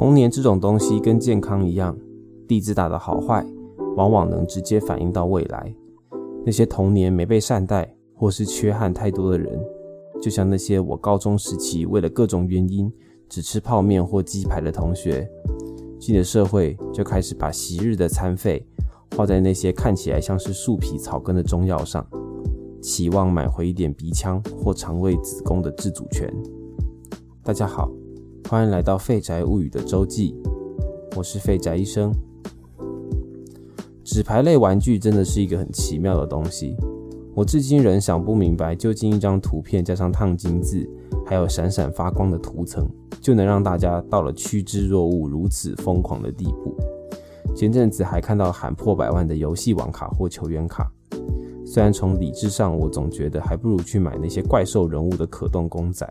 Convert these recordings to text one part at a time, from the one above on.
童年这种东西跟健康一样，地质打的好坏，往往能直接反映到未来。那些童年没被善待，或是缺憾太多的人，就像那些我高中时期为了各种原因只吃泡面或鸡排的同学，进了社会就开始把昔日的餐费花在那些看起来像是树皮草根的中药上，期望买回一点鼻腔或肠胃子宫的自主权。大家好，欢迎来到废宅物语的周记，我是废宅医生。纸牌类玩具真的是一个很奇妙的东西。我至今仍想不明白，究竟一张图片加上烫金字，还有闪闪发光的涂层，就能让大家到了趋之若鹜、如此疯狂的地步。前阵子还看到喊破百万的游戏王卡或球员卡，虽然从理智上我总觉得还不如去买那些怪兽人物的可动公仔，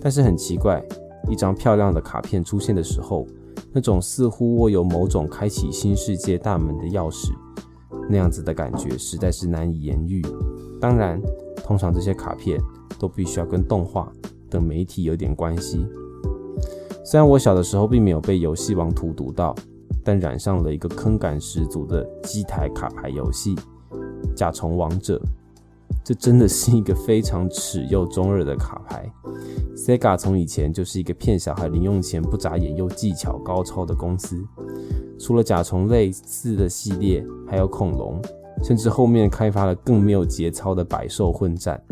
但是很奇怪，一张漂亮的卡片出现的时候，那种似乎握有某种开启新世界大门的钥匙。那样子的感觉实在是难以言喻。当然，通常这些卡片都必须要跟动画等媒体有点关系。虽然我小的时候并没有被游戏王荼毒到，但染上了一个坑感十足的机台卡牌游戏《甲虫王者》。这真的是一个非常耻又中二的卡牌。Sega 从以前就是一个骗小孩零用钱不眨眼又技巧高超的公司。除了甲虫类似的系列，还有恐龙，甚至后面开发了更没有节操的百兽混战。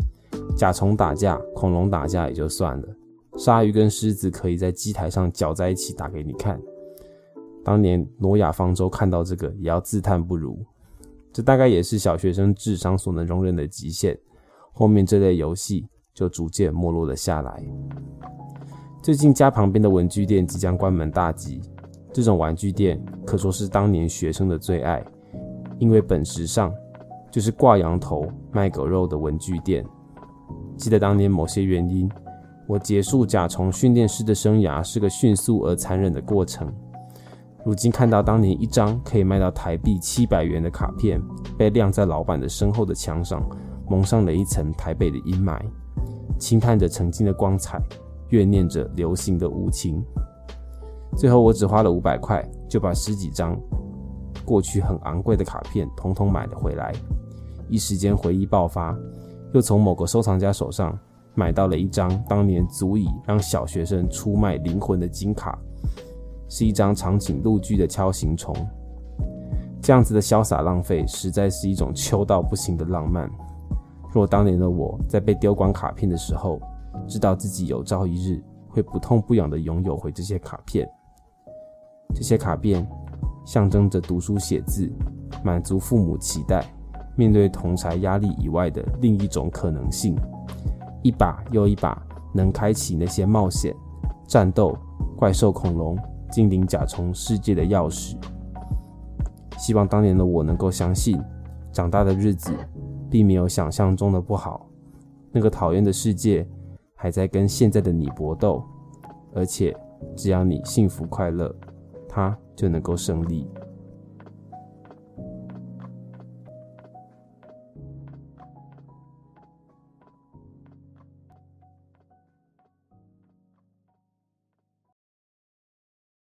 甲虫打架，恐龙打架也就算了，鲨鱼跟狮子可以在机台上搅在一起打给你看。当年挪亚方舟看到这个，也要自叹不如。这大概也是小学生智商所能容忍的极限。后面这类游戏就逐渐没落了下来。最近家旁边的文具店即将关门大吉。这种玩具店可说是当年学生的最爱，因为本质上就是挂羊头卖狗肉的文具店。记得当年某些原因，我结束甲虫训练师的生涯是个迅速而残忍的过程。如今看到当年一张可以卖到台币七百元的卡片被晾在老板的身后的墙上，蒙上了一层台北的阴霾，轻叹着曾经的光彩，怨念着流行的无情。最后，我只花了五百块，就把十几张过去很昂贵的卡片统统买了回来。一时间回忆爆发，又从某个收藏家手上买到了一张当年足以让小学生出卖灵魂的金卡，是一张长颈鹿剧的锹形虫。这样子的潇洒浪费，实在是一种秋到不行的浪漫。若当年的我在被丢光卡片的时候，知道自己有朝一日会不痛不痒地拥有回这些卡片。这些卡片象征着读书写字，满足父母期待，面对同才压力以外的另一种可能性，一把又一把能开启那些冒险、战斗、怪兽、恐龙、精灵、甲虫世界的钥匙。希望当年的我能够相信，长大的日子并没有想象中的不好，那个讨厌的世界还在跟现在的你搏斗，而且只要你幸福快乐。它就能够胜利。